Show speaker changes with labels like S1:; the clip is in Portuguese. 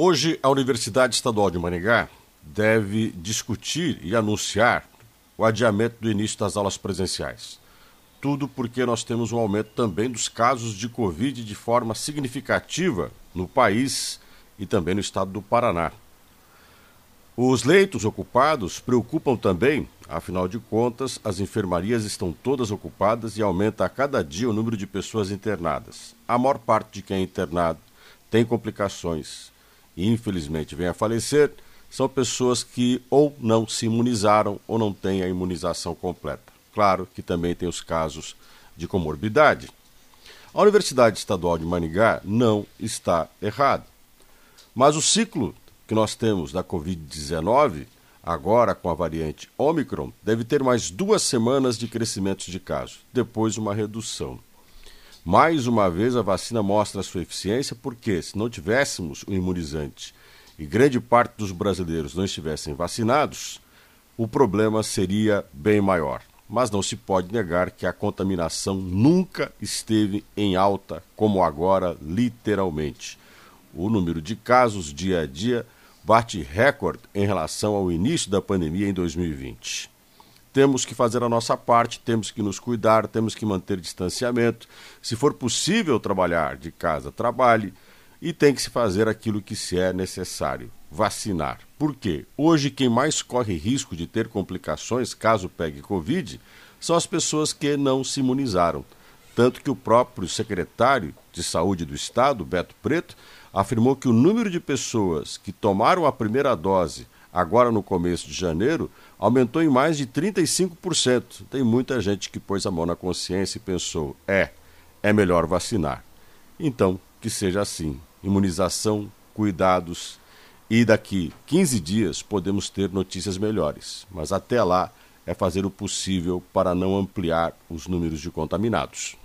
S1: Hoje, a Universidade Estadual de Maringá deve discutir e anunciar o adiamento do início das aulas presenciais. Tudo porque nós temos um aumento também dos casos de Covid de forma significativa no país e também no estado do Paraná. Os leitos ocupados preocupam também, afinal de contas, as enfermarias estão todas ocupadas e aumenta a cada dia o número de pessoas internadas. A maior parte de quem é internado tem complicações infelizmente vem a falecer são pessoas que ou não se imunizaram ou não têm a imunização completa. Claro que também tem os casos de comorbidade. A Universidade Estadual de Maningá não está errada. Mas o ciclo que nós temos da Covid-19, agora com a variante Omicron, deve ter mais duas semanas de crescimento de casos, depois uma redução. Mais uma vez, a vacina mostra a sua eficiência, porque se não tivéssemos o imunizante e grande parte dos brasileiros não estivessem vacinados, o problema seria bem maior. Mas não se pode negar que a contaminação nunca esteve em alta como agora, literalmente. O número de casos dia a dia bate recorde em relação ao início da pandemia em 2020 temos que fazer a nossa parte, temos que nos cuidar, temos que manter distanciamento. Se for possível trabalhar de casa, trabalhe e tem que se fazer aquilo que se é necessário, vacinar. Por quê? Hoje quem mais corre risco de ter complicações caso pegue Covid são as pessoas que não se imunizaram. Tanto que o próprio secretário de Saúde do Estado, Beto Preto, afirmou que o número de pessoas que tomaram a primeira dose agora no começo de janeiro, aumentou em mais de 35%. Tem muita gente que pôs a mão na consciência e pensou: é, é melhor vacinar. Então, que seja assim. Imunização, cuidados e daqui 15 dias podemos ter notícias melhores. Mas até lá é fazer o possível para não ampliar os números de contaminados.